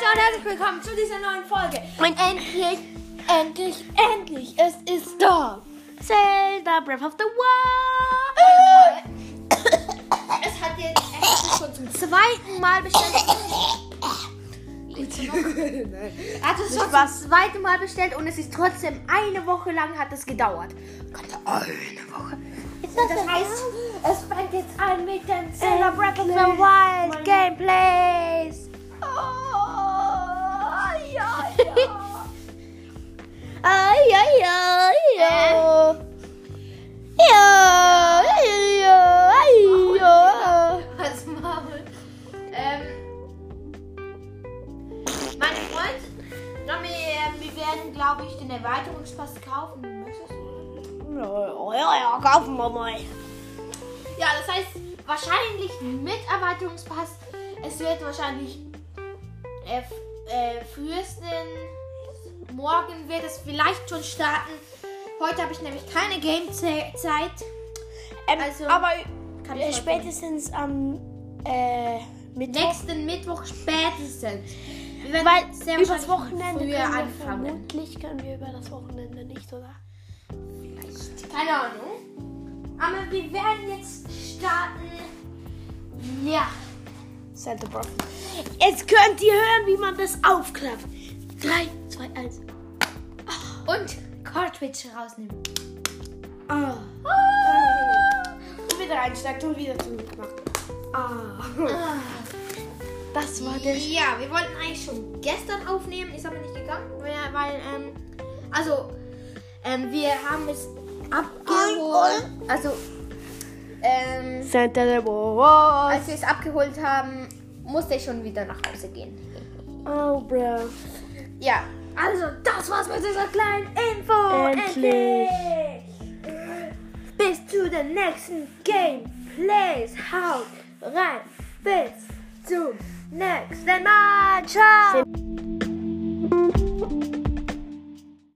herzlich willkommen zu dieser neuen Folge. Und endlich, endlich, endlich, es ist da. Zelda Breath of the Wild. Es hat jetzt ist schon zum zweiten Mal bestellt. Hat es schon das zweite Mal bestellt und es ist trotzdem eine Woche lang hat es gedauert. Eine Woche. Das heißt, es fängt jetzt an mit dem Zelda Breath of the Wild Gameplays. Freund, Nami, ähm, wir werden, glaube ich, den Erweiterungspass kaufen. Möchtest du? Ja, ja, ja, kaufen wir mal. Ja, das heißt, wahrscheinlich mit Erweiterungspass. Es wird wahrscheinlich äh, äh, frühestens morgen wird es vielleicht schon starten. Heute habe ich nämlich keine Game-Zeit. Ähm, Also, aber äh, spätestens am äh, Mittwoch. Nächsten Mittwoch spätestens. Wir werden Weil sehr übers wahrscheinlich Wochenende früher können wir anfangen. vermutlich können wir über das Wochenende nicht, oder? Keine Ahnung. Aber wir werden jetzt starten. Ja. Santa Breath. Jetzt könnt ihr hören, wie man das aufklappt. 3, 2, 1. Und Cartridge rausnehmen. Ah. Und wieder einsteigt und wieder zugemacht. Ah. Das war der. Ja, wir wollten eigentlich schon gestern aufnehmen, ist aber nicht gegangen, weil, weil ähm, also, ähm, wir haben es abgeholt. Also, ähm, Santa Boss. als wir es abgeholt haben, musste ich schon wieder nach Hause gehen. Oh, bro. Ja, also, das war's mit dieser kleinen Info. Endlich. Bis zu den nächsten Gameplays. Haut rein. Bis zum nächsten Mal. Ciao.